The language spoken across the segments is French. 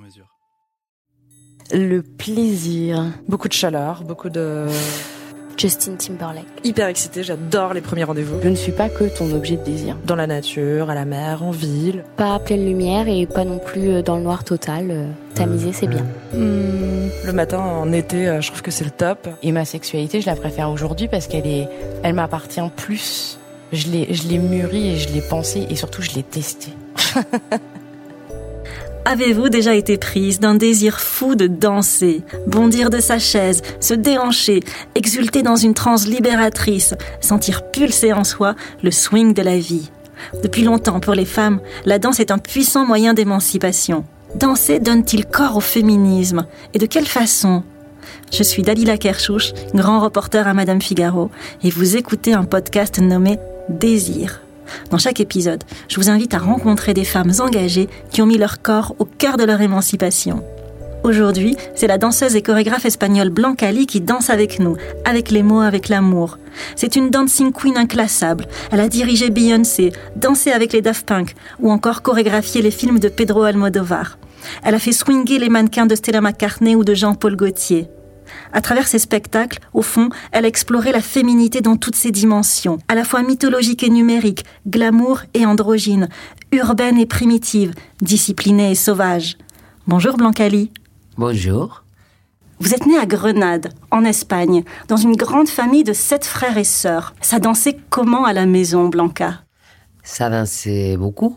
mesure. Le plaisir. Beaucoup de chaleur, beaucoup de... Justin Timberlake. Hyper excité, j'adore les premiers rendez-vous. Je ne suis pas que ton objet de désir. Dans la nature, à la mer, en ville. Pas à pleine lumière et pas non plus euh, dans le noir total. Euh, Tamisé, c'est bien. Hmm, le matin, en été, euh, je trouve que c'est le top. Et ma sexualité, je la préfère aujourd'hui parce qu'elle est, elle m'appartient plus. Je l'ai, je l'ai mûrie et je l'ai pensée et surtout je l'ai testée. Avez-vous déjà été prise d'un désir fou de danser, bondir de sa chaise, se déhancher, exulter dans une transe libératrice, sentir pulser en soi le swing de la vie? Depuis longtemps, pour les femmes, la danse est un puissant moyen d'émancipation. Danser donne-t-il corps au féminisme? Et de quelle façon? Je suis Dalila Kershouch, grand reporter à Madame Figaro, et vous écoutez un podcast nommé Désir. Dans chaque épisode, je vous invite à rencontrer des femmes engagées qui ont mis leur corps au cœur de leur émancipation. Aujourd'hui, c'est la danseuse et chorégraphe espagnole Blanca Lee qui danse avec nous, avec les mots, avec l'amour. C'est une dancing queen inclassable. Elle a dirigé Beyoncé, dansé avec les Daft Punk ou encore chorégraphié les films de Pedro Almodovar. Elle a fait swinger les mannequins de Stella McCartney ou de Jean-Paul Gaultier. À travers ses spectacles, au fond, elle a exploré la féminité dans toutes ses dimensions, à la fois mythologique et numérique, glamour et androgyne, urbaine et primitive, disciplinée et sauvage. Bonjour Blancali. Bonjour. Vous êtes née à Grenade, en Espagne, dans une grande famille de sept frères et sœurs. Ça dansait comment à la maison, Blanca? Ça dansait beaucoup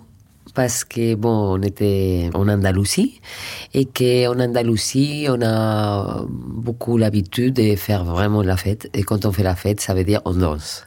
parce que bon, on était en Andalousie et qu'en Andalousie, on a beaucoup l'habitude de faire vraiment la fête. Et quand on fait la fête, ça veut dire on danse.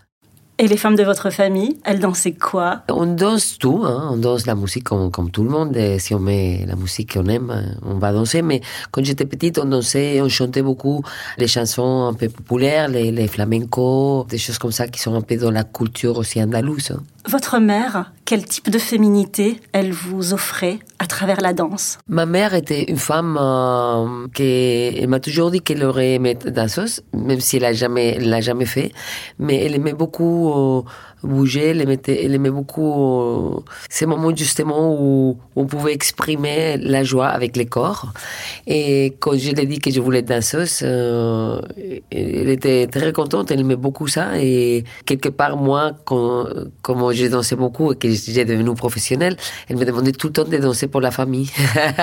Et les femmes de votre famille, elles dansaient quoi? On danse tout, hein. on danse la musique comme, comme, tout le monde. Et si on met la musique qu'on aime, on va danser. Mais quand j'étais petite, on dansait, on chantait beaucoup les chansons un peu populaires, les, les flamencos, des choses comme ça qui sont un peu dans la culture aussi andalouse. Hein. Votre mère, quel type de féminité elle vous offrait à travers la danse? Ma mère était une femme euh, qui elle m'a toujours dit qu'elle aurait aimé être danseuse, même si elle a jamais l'a jamais fait, mais elle aimait beaucoup euh, bouger, elle aimait, beaucoup euh, ces moments justement où on pouvait exprimer la joie avec les corps. Et quand je lui ai dit que je voulais être danseuse, euh, elle était très contente, elle aimait beaucoup ça. Et quelque part, moi, quand, j'ai dansé beaucoup et que j'ai devenu professionnelle, elle me demandait tout le temps de danser pour la famille.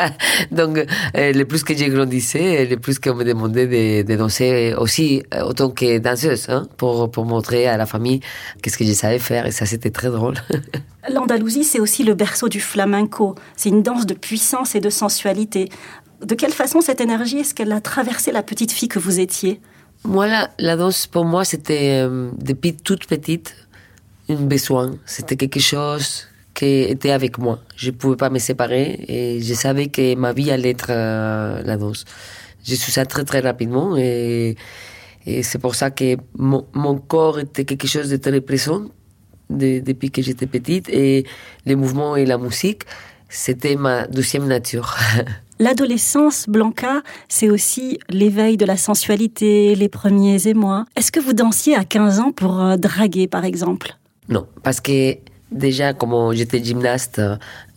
Donc, euh, le plus que j'ai grandissé, le plus qu'on me demandait de, danser aussi autant que danseuse, hein, pour, pour montrer à la famille qu'est-ce que je faire et ça c'était très drôle. L'Andalousie, c'est aussi le berceau du flamenco. C'est une danse de puissance et de sensualité. De quelle façon cette énergie est-ce qu'elle a traversé la petite fille que vous étiez? Moi, la, la, danse pour moi c'était euh, depuis toute petite un besoin. C'était quelque chose qui était avec moi. Je ne pouvais pas me séparer et je savais que ma vie allait être euh, la danse. J'ai su ça très très rapidement et, et c'est pour ça que mon, mon corps était quelque chose de très présent de, depuis que j'étais petite et les mouvements et la musique, c'était ma deuxième nature. L'adolescence, Blanca, c'est aussi l'éveil de la sensualité, les premiers émois. Est-ce que vous dansiez à 15 ans pour euh, draguer, par exemple? Non, parce que déjà, comme j'étais gymnaste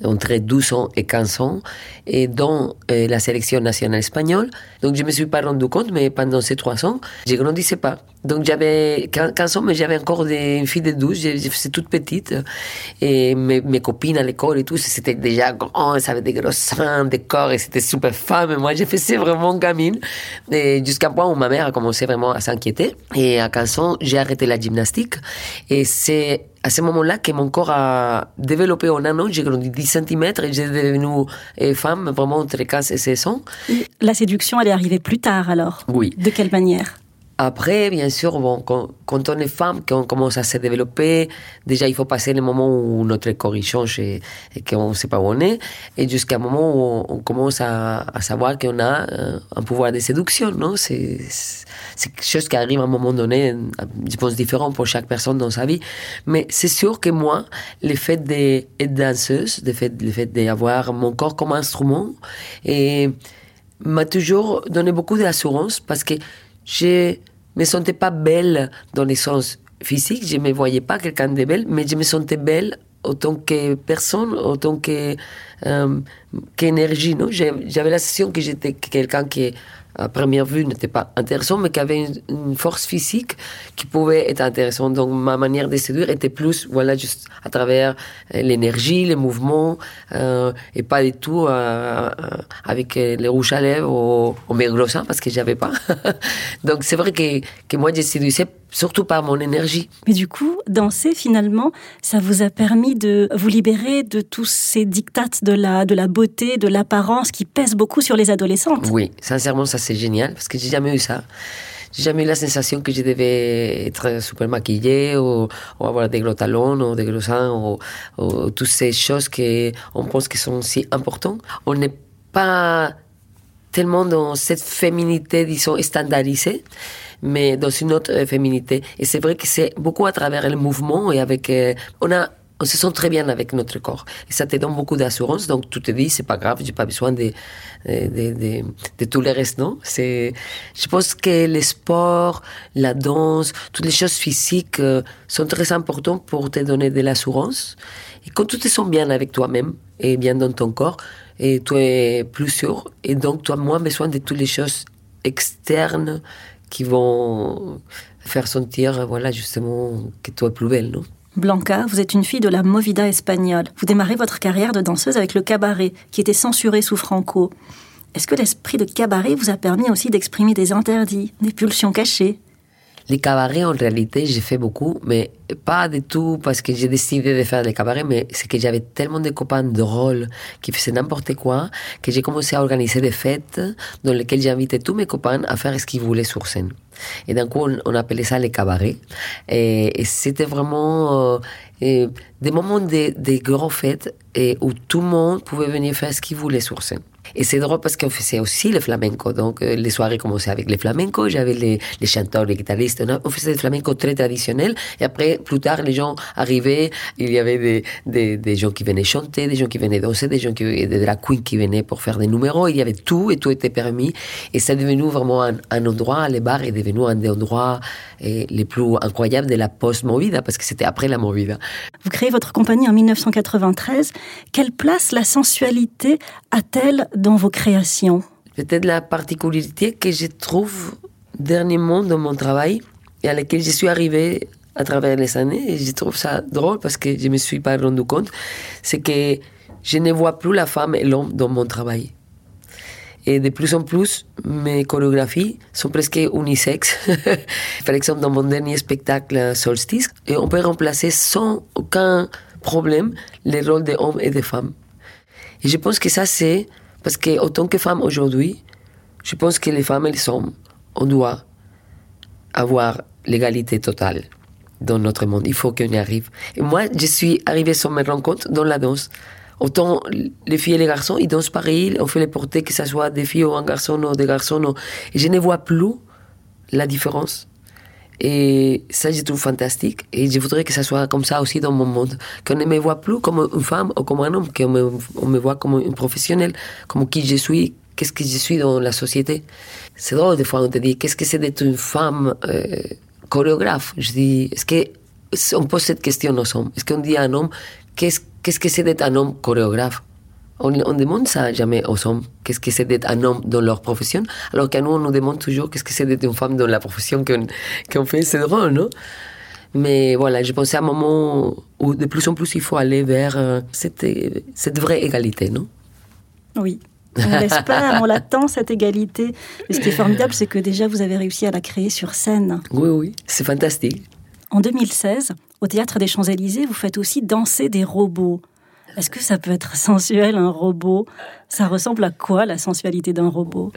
entre 12 ans et 15 ans, et dans euh, la sélection nationale espagnole, donc je me suis pas rendu compte, mais pendant ces trois ans, je grandissais pas. Donc j'avais 15 ans, mais j'avais encore une fille de 12, j'étais toute petite, et mes, copines à l'école et tout, c'était déjà grand, ça avait des gros seins, des corps, et c'était super femme, et moi fait ça vraiment gamine, jusqu'à un point où ma mère a commencé vraiment à s'inquiéter, et à 15 ans, j'ai arrêté la gymnastique, et c'est à ce moment-là que mon corps a développé en un an, j'ai grandi 10 cm et j'ai devenu femme vraiment entre 15 et 16 ans. La séduction, elle est arrivée plus tard alors? Oui. De quelle manière? Après, bien sûr, bon, quand, on est femme, qu'on commence à se développer, déjà, il faut passer le moment où notre corps change et, et qu'on ne sait pas où on est, et jusqu'à un moment où on, commence à, à savoir qu'on a euh, un pouvoir de séduction, non? C'est quelque chose qui arrive à un moment donné, je pense, différent pour chaque personne dans sa vie. Mais c'est sûr que moi, le fait d'être danseuse, le fait, le fait d'avoir mon corps comme instrument, et m'a toujours donné beaucoup d'assurance parce que je me sentais pas belle dans les sens physiques, je me voyais pas quelqu'un de belle, mais je me sentais belle autant que personne, autant que euh, qu'énergie. J'avais la que j'étais quelqu'un qui à première vue n'était pas intéressant, mais qui avait une, force physique qui pouvait être intéressante. Donc ma manière de séduire était plus, voilà, juste à travers euh, l'énergie, les mouvements, euh, et pas du tout euh, avec les rouges à lèvres ou, ou mes parce que j'avais pas. Donc c'est vrai que, que moi, je séduisais surtout par mon énergie. Mais du coup, danser, finalement, ça vous a permis de vous libérer de tous ces dictates de la, de la beauté, de l'apparence qui pèsent beaucoup sur les adolescentes. Oui, sincèrement, ça c'est génial, parce que j'ai jamais eu ça. J'ai jamais eu la sensation que je devais être super maquillée ou, avoir des gros talons ou des gros seins ou, ou toutes ces choses qu'on pense qui sont si importantes. On n'est pas tellement dans cette féminité, disons, standardisée mais dans une autre féminité. Et c'est vrai que c'est beaucoup à travers le mouvement et avec, euh, on a, on se sent très bien avec notre corps. Et ça te donne beaucoup d'assurance. Donc, tu te dis, c'est pas grave, j'ai pas besoin de, de, de, de, tous les restes, non? C'est, je pense que le sport, la danse, toutes les choses physiques euh, sont très importantes pour te donner de l'assurance. Et quand tu te sens bien avec toi-même et bien dans ton corps, et tu es plus sûr, et donc tu as moins besoin de toutes les choses externes qui vont faire sentir, voilà, justement, que toi es plus belle, non? Blanca, vous êtes une fille de la movida espagnole. Vous démarrez votre carrière de danseuse avec le cabaret, qui était censuré sous Franco. Est-ce que l'esprit de cabaret vous a permis aussi d'exprimer des interdits, des pulsions cachées? Les cabarets, en réalité, j'ai fait beaucoup, mais pas du tout parce que j'ai décidé de faire des cabarets, mais c'est que j'avais tellement de copains drôles qui faisaient n'importe quoi que j'ai commencé à organiser des fêtes dans lesquelles j'invitais tous mes copains à faire ce qu'ils voulaient sur scène. Et d'un coup, on, appelait ça les cabarets. Et, c'était vraiment euh, des moments de, de fêtes et où tout le monde pouvait venir faire ce qu'il voulait sur scène. Et c'est drôle parce qu'on faisait aussi le flamenco. Donc, euh, les soirées commençaient avec le flamenco. J'avais les, les, chanteurs, les guitaristes. On, faisait le flamenco très traditionnel. Et après, plus tard, les gens arrivaient. Il y avait des, des, gens qui venaient chanter, des gens qui venaient danser, des gens qui, qui venaient pour faire des numéros. Il y avait tout et tout était permis. Et c'est devenu vraiment un, un endroit, les bars est devenu un des endroits eh, les plus incroyables de la post-movida parce que c'était après la movida. Vous créez votre compagnie en 1993. Quelle place la sensualité a-t-elle vos créations Peut-être la particularité que je trouve dernièrement dans mon travail et à laquelle je suis arrivée à travers les années, et je trouve ça drôle parce que je me suis pas rendu compte, c'est que je ne vois plus la femme et l'homme dans mon travail. Et de plus en plus, mes chorégraphies sont presque unisexes. Par exemple, dans mon dernier spectacle Solstice, on peut remplacer sans aucun problème les rôles des hommes et des femmes. Et je pense que ça, c'est parce que, autant que femme aujourd'hui, je pense que les femmes et les hommes, on doit avoir l'égalité totale dans notre monde. Il faut qu'on y arrive. Et moi, je suis arrivée sur mes rencontres dans la danse. Autant les filles et les garçons, ils dansent pareil, on fait les portées, que ce soit des filles ou un garçon ou des garçons. Et je ne vois plus la différence. Et ça, je trouve fantastique. Et je voudrais que ça soit comme ça aussi dans mon monde. Qu'on ne me voit plus comme une femme ou comme un homme, qu'on me, on me voit comme un professionnel, comme qui je suis, qu'est-ce que je suis dans la société. C'est drôle, des fois, on te dit, qu'est-ce que c'est d'être une femme euh, chorégraphe? Je dis, est-ce que on pose cette question aux hommes Est-ce qu'on dit à un homme, qu'est-ce, qu'est-ce que c'est d'être un homme chorégraphe? On, on, demande ça jamais aux hommes, qu'est-ce que c'est d'être un homme dans leur profession, alors qu'à nous, on nous demande toujours qu'est-ce que c'est d'être une femme dans la profession qu'on fait. C'est drôle, non? Mais voilà, je pensais à un moment où de plus en plus il faut aller vers euh, cette, cette vraie égalité, non? Oui. On l'espère, on l'attend, cette égalité. Mais ce qui est formidable, c'est que déjà, vous avez réussi à la créer sur scène. Oui, oui, c'est fantastique. En 2016, au Théâtre des Champs-Élysées, vous faites aussi danser des robots. Est-ce que ça peut être sensuel, un robot? Ça ressemble à quoi la sensualité d'un robot?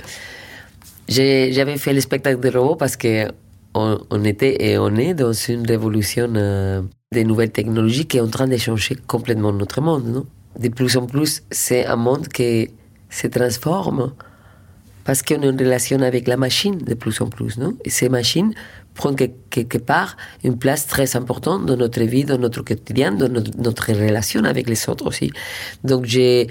J'avais fait le spectacle des robots parce que on, était et on est dans une révolution euh, des nouvelles technologies qui est en train de changer complètement notre monde. Non? De plus en plus, c'est un monde qui se transforme parce qu'on est en relation avec la machine de plus en plus. Non? Et ces machines prennent quelque part une place très importante dans notre vie, dans notre quotidien, dans notre, notre relation avec les autres aussi. Donc j'ai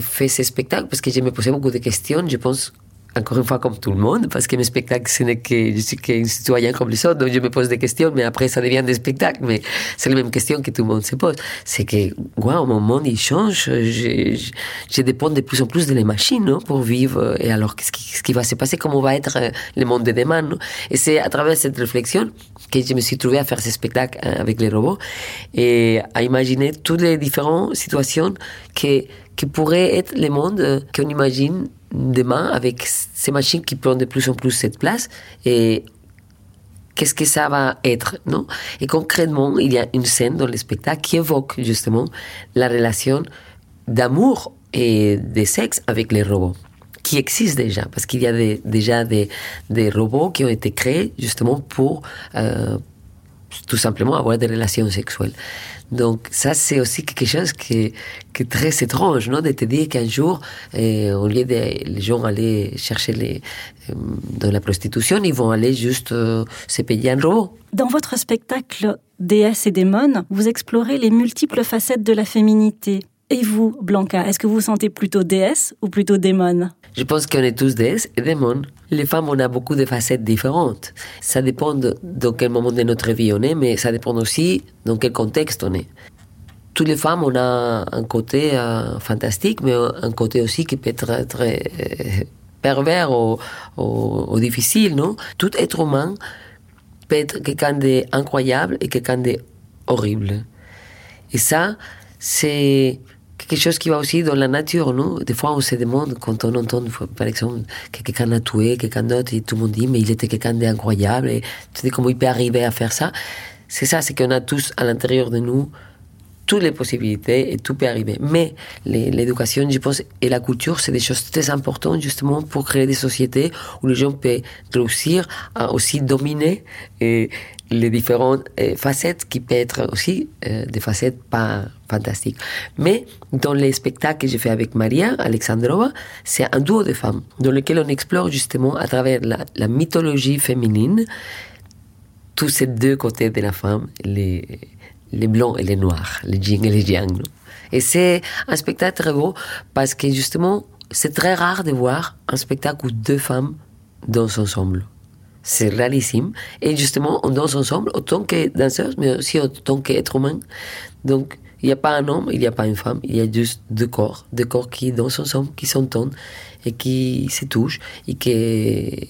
fait ce spectacle parce que je me posais beaucoup de questions. Je pense encore une fois comme tout le monde, parce que mes spectacles, ce n'est que je suis qu'un citoyen comme les autres, donc je me pose des questions, mais après ça devient des spectacles. Mais c'est la même question que tout le monde se pose. C'est que, wow, mon monde il change, je, je, dépends de plus en plus de les machines non, pour vivre. Et alors, qu'est-ce qui, va se passer, comment va être euh, le monde de demain? Et c'est à travers cette réflexion que je me suis trouvé à faire ce spectacle euh, avec les robots et à imaginer toutes les différentes situations que, qui pourraient être le monde euh, qu'on imagine demain avec ces machines qui prennent de plus en plus cette place et qu'est-ce que ça va être, non Et concrètement, il y a une scène dans le spectacle qui évoque justement la relation d'amour et de sexe avec les robots qui existe déjà, parce qu'il y a déjà des, des, robots qui ont été créés justement pour euh, tout simplement avoir des relations sexuelles. Donc ça, c'est aussi quelque chose qui, est très étrange, non de te dire qu'un jour, euh, au lieu de les gens aller chercher les, euh, dans la prostitution, ils vont aller juste euh, se payer un robot. Dans votre spectacle Déesse et démon, vous explorez les multiples facettes de la féminité. Et vous, Blanca, est-ce que vous vous sentez plutôt déesse ou plutôt démon Je pense qu'on est tous déesses et démons. Les femmes, on a beaucoup de facettes différentes. Ça dépend de dans quel moment de notre vie on est, mais ça dépend aussi dans quel contexte on est. Toutes les femmes, on a un côté euh, fantastique, mais un côté aussi qui peut être très euh, pervers ou, ou, difficile, non? Tout être humain peut être quelqu'un d'incroyable et quelqu'un d'horrible. Et ça, c'est quelque chose qui va aussi dans la nature, non Des fois, on se demande, quand on entend, par exemple, que quelqu'un a tué quelqu'un d'autre, et tout le monde dit, mais il était quelqu'un d'incroyable, et tu dis comment il peut arriver à faire ça. C'est ça, c'est qu'on a tous à l'intérieur de nous toutes les possibilités et tout peut arriver. Mais l'éducation, je pense, et la culture, c'est des choses très importantes justement pour créer des sociétés où les gens peuvent réussir à aussi dominer et les différentes euh, facettes qui peuvent être aussi euh, des facettes pas fantastiques. Mais dans les spectacles que j'ai fait avec Maria Alexandrova, c'est un duo de femmes dans lequel on explore justement à travers la, mythologie féminine tous ces deux côtés de la femme, les, les blancs et les noirs, les yin et les yang. Et c'est un spectacle très beau parce que justement, c'est très rare de voir un spectacle où deux femmes dansent ensemble. C'est rarissime. Et justement, on danse ensemble autant que danseuses, mais aussi autant qu'être humain. Donc, il n'y a pas un homme, il n'y a pas une femme, il y a juste deux corps, deux corps qui dansent ensemble, qui s'entendent et qui se touchent et qui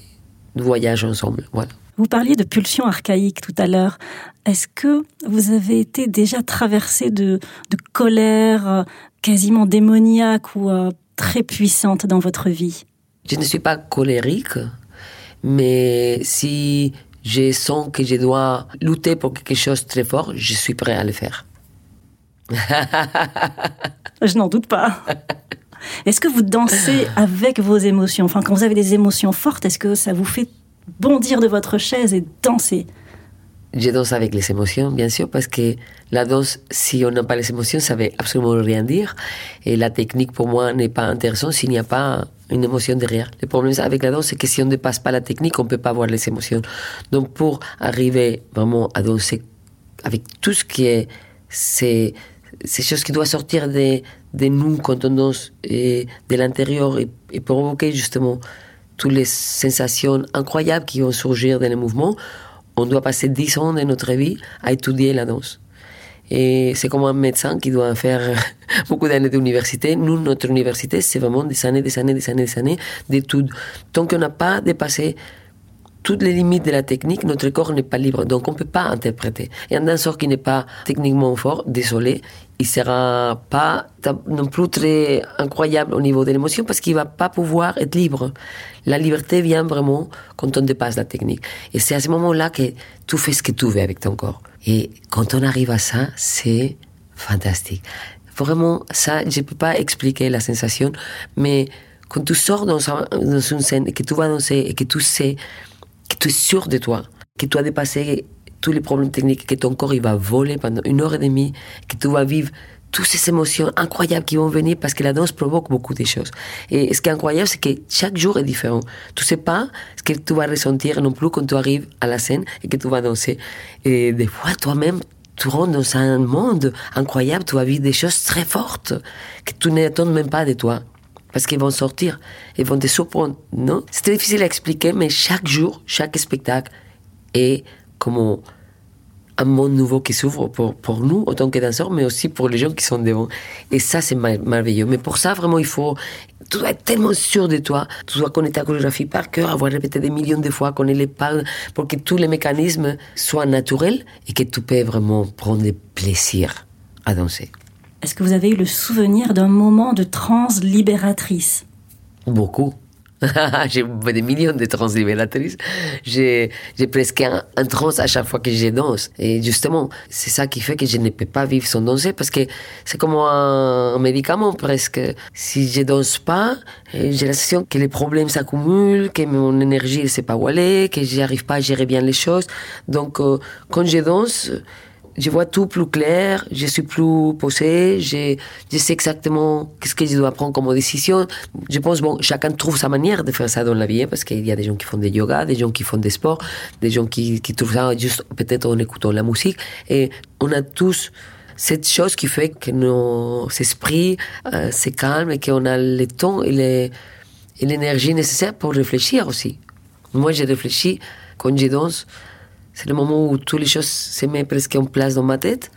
voyagent ensemble. Voilà. Vous parliez de pulsions archaïques tout à l'heure. Est-ce que vous avez été déjà traversé de, de colère euh, quasiment démoniaque ou euh, très puissante dans votre vie? Je ne suis pas colérique, mais si je sens que je dois lutter pour quelque chose de très fort, je suis prêt à le faire. je n'en doute pas. Est-ce que vous dansez avec vos émotions? Enfin, quand vous avez des émotions fortes, est-ce que ça vous fait bondir de votre chaise et danser? Je danse avec les émotions, bien sûr, parce que la danse, si on n'a pas les émotions, ça veut absolument rien dire. Et la technique, pour moi, n'est pas intéressante s'il n'y a pas une émotion derrière. Le problème avec la danse, c'est que si on ne dépasse pas la technique, on ne peut pas voir les émotions. Donc, pour arriver vraiment à danser avec tout ce qui est ces, ces choses qui doivent sortir de, de nous quand on danse et de l'intérieur et provoquer justement toutes les sensations incroyables qui vont surgir dans les mouvements, on doit passer 10 ans de notre vie à étudier la danse. Et c'est comme un médecin qui doit faire beaucoup d'années d'université. Nous, notre université, c'est vraiment des années, des années, des années, des années d'études. Tant qu'on n'a pas dépassé toutes les limites de la technique, notre corps n'est pas libre. Donc, on ne peut pas interpréter. Et un danseur qui n'est pas techniquement fort, désolé, il sera pas non plus très incroyable au niveau de l'émotion parce qu'il va pas pouvoir être libre. La liberté vient vraiment quand on dépasse la technique. Et c'est à ce moment-là que tu fais ce que tu veux avec ton corps. Et quand on arrive à ça, c'est fantastique. Vraiment, ça, je peux pas expliquer la sensation, mais quand tu sors dans, une scène et que tu vas danser et que tu sais que tu es sûr de toi, que tu as dépassé tous les problèmes techniques, que ton corps il va voler pendant une heure et demie, que tu vas vivre toutes ces émotions incroyables qui vont venir parce que la danse provoque beaucoup de choses. Et ce qui est incroyable, c'est que chaque jour est différent. Tu sais pas ce que tu vas ressentir non plus quand tu arrives à la scène et que tu vas danser. Et des fois, toi-même, tu rentres dans un monde incroyable, tu vas vivre des choses très fortes que tu n'attends même pas de toi. Parce qu'ils vont sortir, ils vont te surprendre, non? Très difficile à expliquer, mais chaque jour, chaque spectacle est comme un monde nouveau qui s'ouvre pour, pour nous, autant que danseurs, mais aussi pour les gens qui sont devant. Et ça, c'est merveilleux. Mais pour ça, vraiment, il faut, être tellement sûr de toi. Tu dois connaître ta chorégraphie par cœur, avoir répété des millions de fois, connaître les pas, pour que tous les mécanismes soient naturels et que tu peux vraiment prendre plaisir à danser. Est-ce que vous avez eu le souvenir d'un moment de transe libératrice Beaucoup. j'ai des millions de translibératrices. J'ai, j'ai presque un, trans à chaque fois que je danse. Et justement, c'est ça qui fait que je ne peux pas vivre sans danser parce que c'est comme un, médicament presque. Si je danse pas, j'ai l'impression que les problèmes s'accumulent, que mon énergie ne sait pas où aller, que j'arrive pas à gérer bien les choses. Donc, euh, quand je danse, je vois tout plus clair, je suis plus posé, je, je sais exactement qu'est-ce que je dois prendre comme décision. Je pense, bon, chacun trouve sa manière de faire ça dans la vie, hein, parce qu'il y a des gens qui font des yoga, des gens qui font des sports, des gens qui, qui trouvent ça juste peut-être en écoutant la musique. Et on a tous cette chose qui fait que nos esprits euh, se calment et qu'on a le temps et l'énergie nécessaire pour réfléchir aussi. Moi, j'ai réfléchi quand je danse c'est le moment où toutes les choses se mettent presque en place dans ma tête.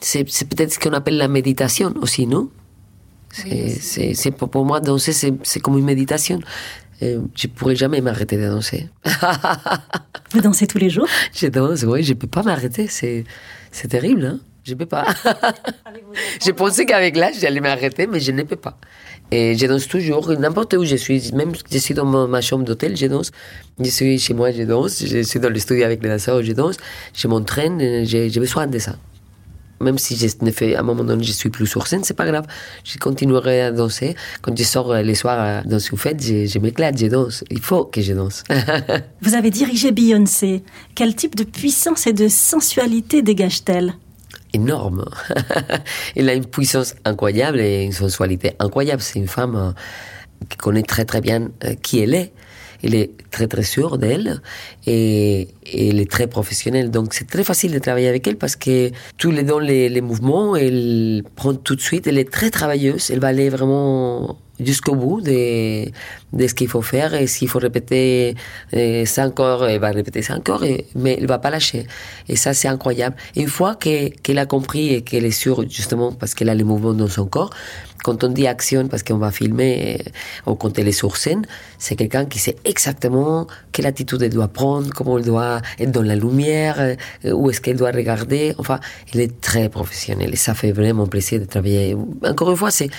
C'est, peut-être ce qu'on appelle la méditation aussi, non? C'est, c'est, pour moi, danser, c'est, comme une méditation. Euh, je ne pourrais jamais m'arrêter de danser. Vous dansez tous les jours? Je danse, oui, je ne peux pas m'arrêter. C'est, c'est terrible, hein je ne peux pas. je pensais qu'avec l'âge, j'allais m'arrêter, mais je ne peux pas. Et je danse toujours, n'importe où je suis. Même si je suis dans ma chambre d'hôtel, je danse. Je suis chez moi, je danse. Je suis dans le studio avec les danseurs, je danse. Je m'entraîne, j'ai besoin de ça. Même si je ne fais, à un moment donné, je suis plus sur scène, c'est pas grave. Je continuerai à danser. Quand je sors les soirs dans une fête, je, je m'éclate, je danse. Il faut que je danse. Vous avez dirigé Beyoncé. Quel type de puissance et de sensualité dégage-t-elle? Énorme. elle a une puissance incroyable et une sensualité incroyable. C'est une femme euh, qui connaît très très bien euh, qui elle est. Elle est très très sûre d'elle et, elle est très professionnelle. Donc c'est très facile de travailler avec elle parce que tous les dans les, les mouvements, elle prend tout de suite. Elle est très travailleuse. Elle va aller vraiment jusqu'au bout de, de ce qu'il faut faire. Et s'il faut répéter euh, ça encore, elle va répéter encore, et, mais elle va pas lâcher. Et ça, c'est incroyable. une fois qu'elle a compris et qu'elle est sûre, justement, parce qu'elle a les mouvements dans son corps, quand on dit action, parce qu'on va filmer, euh, ou quand elle est sur scène, c'est quelqu'un qui sait exactement quelle attitude elle doit prendre, comment elle doit être dans la lumière, euh, où est-ce qu'elle doit regarder. Enfin, elle est très professionnelle et ça fait vraiment plaisir de travailler. Encore une fois, c'est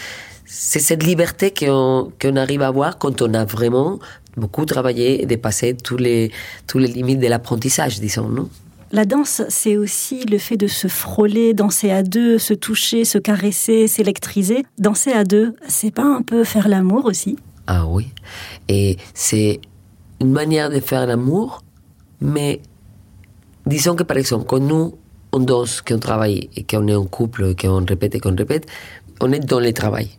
c'est cette liberté qu'on arrive à avoir quand on a vraiment beaucoup travaillé et dépassé tous les, tous les limites de l'apprentissage, disons, non? La danse, c'est aussi le fait de se frôler, danser à deux, se toucher, se caresser, s'électriser. Danser à deux, c'est pas un peu faire l'amour aussi? Ah oui. Et c'est une manière de faire l'amour, mais disons que par exemple, quand nous, on danse, qu'on travaille et qu'on est en couple, qu'on répète et qu'on répète, on est dans le travail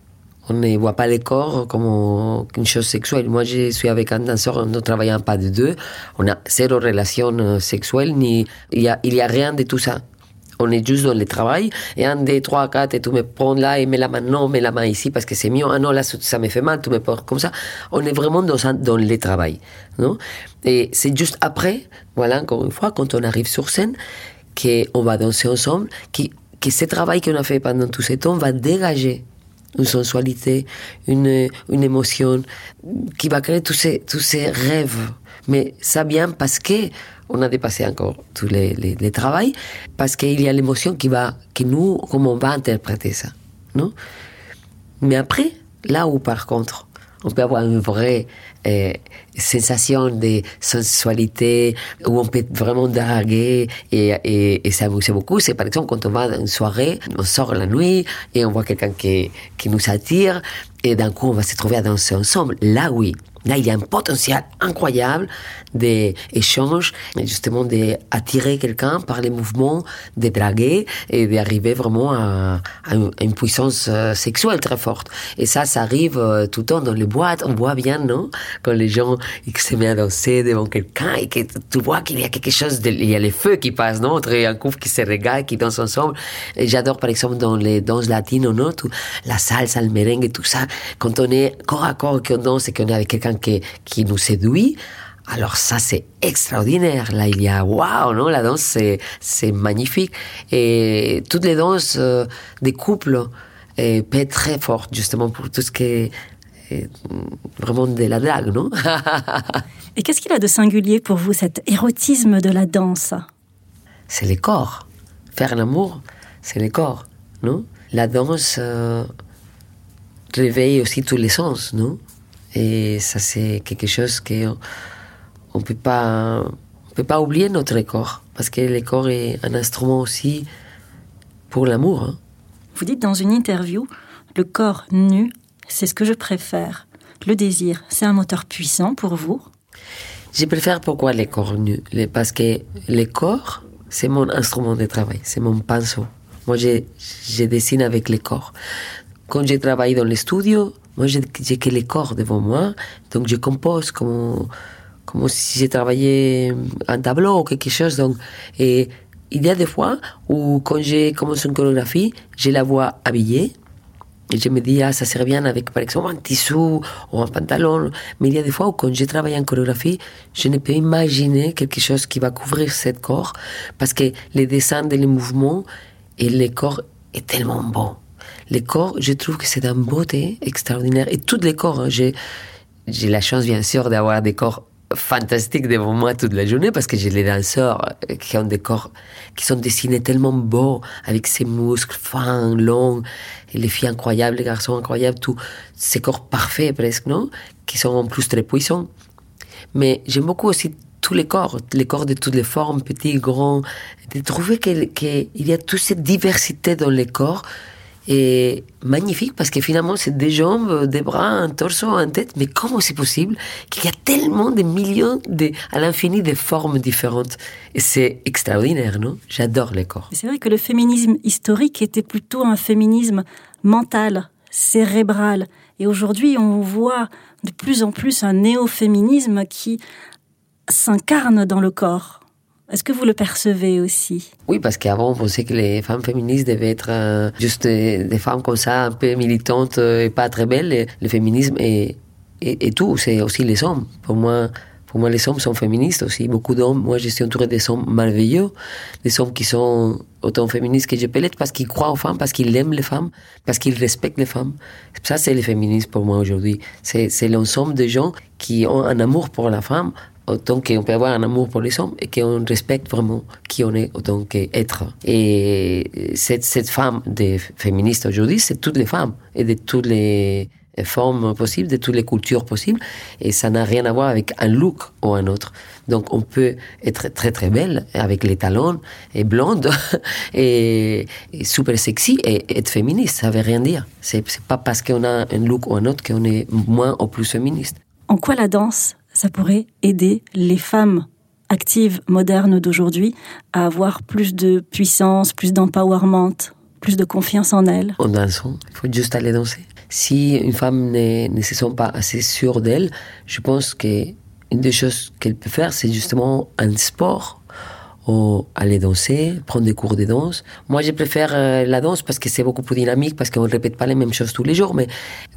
on ne voit pas le corps comme une chose sexuelle. Moi, je suis avec un danseur, on ne travaille pas de deux, on a zéro relation euh, sexuelle, ni, il y a, il y a rien de tout ça. On est juste dans le travail, et un, deux, trois, quatre, et tu me prends là, et mets la main, non, mets la main ici, parce que c'est mieux, ah non, là, ça me fait mal, tu me portes comme ça. On est vraiment dans, dans le travail, non? Et c'est juste après, voilà, encore une fois, quand on arrive sur scène, qu'on va danser ensemble, que ce travail qu'on a fait pendant tout ce temps va dégager une sensualité, une, une émotion qui va créer tous ces, tous ces rêves. Mais ça vient parce que on a dépassé encore tous les, les, travails, parce qu'il y a l'émotion qui va, qui nous, comment on va interpréter ça, non? Mais après, là où par contre, on peut avoir une vraie euh, sensation de sensualité, où on peut vraiment draguer et, et, et s'amuser beaucoup. C'est par exemple quand on va dans une soirée, on sort la nuit et on voit quelqu'un qui, qui nous attire et d'un coup on va se trouver à danser ensemble. Là oui, Là, il y a un potentiel incroyable d'échange, justement d'attirer quelqu'un par les mouvements, de draguer et d'arriver vraiment à, une, puissance euh, sexuelle très forte. Et ça, ça arrive euh, tout le temps dans les boîtes. On voit bien, non? Quand les gens se mettent à danser devant quelqu'un et que tu vois qu'il y a quelque chose, de, il y a les feux qui passent, non? Entre un couple qui se regarde, qui danse ensemble. J'adore, par exemple, dans les danses latines, non tout, La salsa, le merengue tout ça. Quand on est corps à corps, qu'on danse et qu'on est avec quelqu'un qui, qui nous séduit, alors ça, c'est extraordinaire. Là, il y a waouh, non La danse, c'est magnifique. Et toutes les danses euh, des couples euh, peuvent être très fortes, justement pour tout ce qui est euh, vraiment de la drague, non? Et qu'est-ce qu'il a de singulier pour vous, cet érotisme de la danse? C'est les corps. Faire l'amour, c'est les corps, non? La danse réveille aussi tous les sens, non? Et ça, c'est quelque chose que on peut pas, on peut pas oublier notre corps, parce que le corps est un instrument aussi pour l'amour. Hein. Vous dites dans une interview, le corps nu, c'est ce que je préfère. Le désir, c'est un moteur puissant pour vous? Je préfère pourquoi les corps nus Parce que le corps, c'est mon instrument de travail, c'est mon pinceau. Moi, je, je dessine avec le corps. Quand j'ai travaillé dans les studios, moi, j'ai que les corps devant moi, donc je compose comme comme si j'ai travaillé un tableau ou quelque chose. Donc, et il y a des fois où, quand j'ai commencé une chorégraphie, je la vois habillée. Et je me dis, ah, ça serait bien avec, par exemple, un tissu ou un pantalon. Mais il y a des fois où, quand je travaille en chorégraphie, je ne peux imaginer quelque chose qui va couvrir ce corps. Parce que les dessins les mouvements et le corps est tellement bon. Les corps, je trouve que c'est d'une beauté extraordinaire. Et tous les corps, hein, j'ai, j'ai la chance, bien sûr, d'avoir des corps fantastique devant moi toute la journée parce que j'ai les danseurs qui ont des corps qui sont dessinés tellement beaux avec ces muscles fins, longs, les filles incroyables, les garçons incroyables, tous ces corps parfaits presque, non? Qui sont en plus très puissants. Mais j'aime beaucoup aussi tous les corps, les corps de toutes les formes, petits, grands, de trouver qu'il y a toute cette diversité dans les corps et magnifique parce que finalement c'est des jambes, des bras, un torse, une tête. Mais comment c'est possible qu'il y a tellement de millions, à l'infini, de formes différentes? Et c'est extraordinaire, non? J'adore les corps. C'est vrai que le féminisme historique était plutôt un féminisme mental, cérébral. Et aujourd'hui, on voit de plus en plus un néo-féminisme qui s'incarne dans le corps. Est-ce que vous le percevez aussi? Oui, parce qu'avant, on pensait que les femmes féministes devaient être euh, juste des, femmes comme ça, un peu militantes euh, et pas très belles. Le féminisme est, est, tout, c'est aussi les hommes. Pour moi, pour moi, les hommes sont féministes aussi. Beaucoup d'hommes, moi, je suis entouré des hommes merveilleux, des hommes qui sont autant féministes que je peux l'être parce qu'ils croient aux femmes, parce qu'ils aiment les femmes, parce qu'ils respectent les femmes. Ça, c'est le féminisme pour moi aujourd'hui. C'est l'ensemble de gens qui ont un amour pour la femme autant qu'on peut avoir un amour pour les hommes et qu'on respecte vraiment qui on est autant qu'être. Et cette, femme des féministes aujourd'hui, c'est toutes les femmes et de toutes les formes possibles, de toutes les cultures possibles. Et ça n'a rien à voir avec un look ou un autre. Donc on peut être très très belle avec les talons et blonde et, super sexy et être féministe. Ça veut rien dire. C'est pas parce qu'on a un look ou un autre qu'on est moins ou plus féministe. En quoi la danse ça pourrait aider les femmes actives modernes d'aujourd'hui à avoir plus de puissance, plus d'empowerment, plus de confiance en elles En dansant, il faut juste aller danser. Si une femme ne, se sent pas assez sûre d'elle, je pense qu'une des choses qu'elle peut faire, c'est justement un sport ou aller danser, prendre des cours de danse. Moi, je préfère euh, la danse parce que c'est beaucoup plus dynamique, parce qu'on ne répète pas les mêmes choses tous les jours. Mais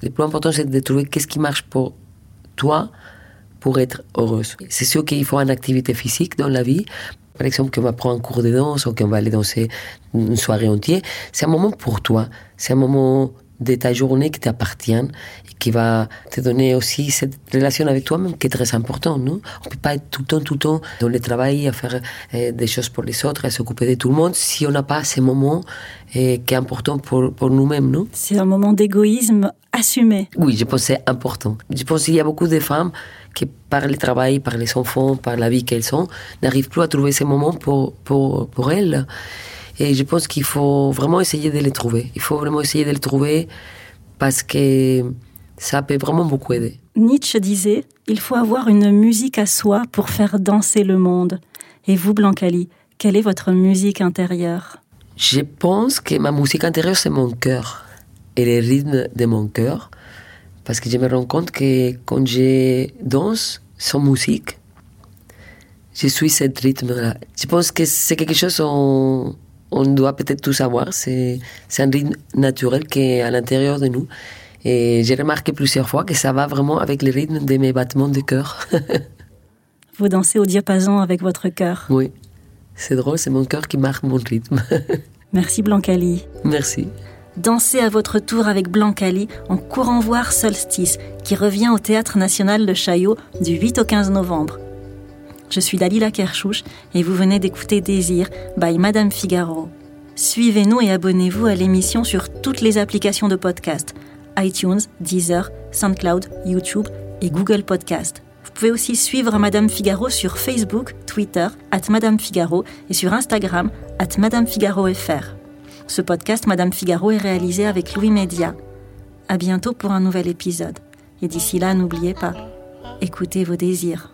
le plus important, c'est de trouver qu'est-ce qui marche pour toi pour être heureuse. C'est sûr qu'il faut une activité physique dans la vie. Par exemple, qu'on va prendre un cours de danse ou qu'on va aller danser une soirée entière. C'est un moment pour toi. C'est un moment de ta journée qui t'appartient et qui va te donner aussi cette relation avec toi-même qui est très important. Non? On ne peut pas être tout le temps, tout le temps dans le travail, à faire euh, des choses pour les autres, à s'occuper de tout le monde si on n'a pas ce moment euh, qui est important pour, pour nous-mêmes. Non? C'est un moment d'égoïsme assumé. Oui, je pense que c'est important. Je pense qu'il y a beaucoup de femmes qui, par le travail, par les enfants, par la vie qu'elles ont, n'arrivent plus à trouver ces moments pour, pour, pour elles. Et je pense qu'il faut vraiment essayer de les trouver. Il faut vraiment essayer de les trouver parce que ça peut vraiment beaucoup aider. Nietzsche disait Il faut avoir une musique à soi pour faire danser le monde. Et vous, Blancali, quelle est votre musique intérieure? Je pense que ma musique intérieure, c'est mon cœur et les rythmes de mon cœur. Parce que je me rends compte que quand je danse sans musique, je suis ce rythme-là. Je pense que c'est quelque chose qu'on on doit peut-être tout savoir. C'est un rythme naturel qui est à l'intérieur de nous. Et j'ai remarqué plusieurs fois que ça va vraiment avec le rythme de mes battements de cœur. Vous dansez au diapason avec votre cœur. Oui, c'est drôle, c'est mon cœur qui marque mon rythme. Merci Blancali. Merci. Dansez à votre tour avec Blancali en courant voir Solstice, qui revient au Théâtre National de Chaillot du 8 au 15 novembre. Je suis Dalila Kershouch et vous venez d'écouter Désir by Madame Figaro. Suivez-nous et abonnez-vous à l'émission sur toutes les applications de podcast iTunes, Deezer, SoundCloud, YouTube et Google Podcast. Vous pouvez aussi suivre Madame Figaro sur Facebook, Twitter, at Madame Figaro et sur Instagram, at Madame Figaro FR. Ce podcast Madame Figaro est réalisé avec Louis Média. À bientôt pour un nouvel épisode. Et d'ici là, n'oubliez pas, écoutez vos désirs.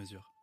mesure.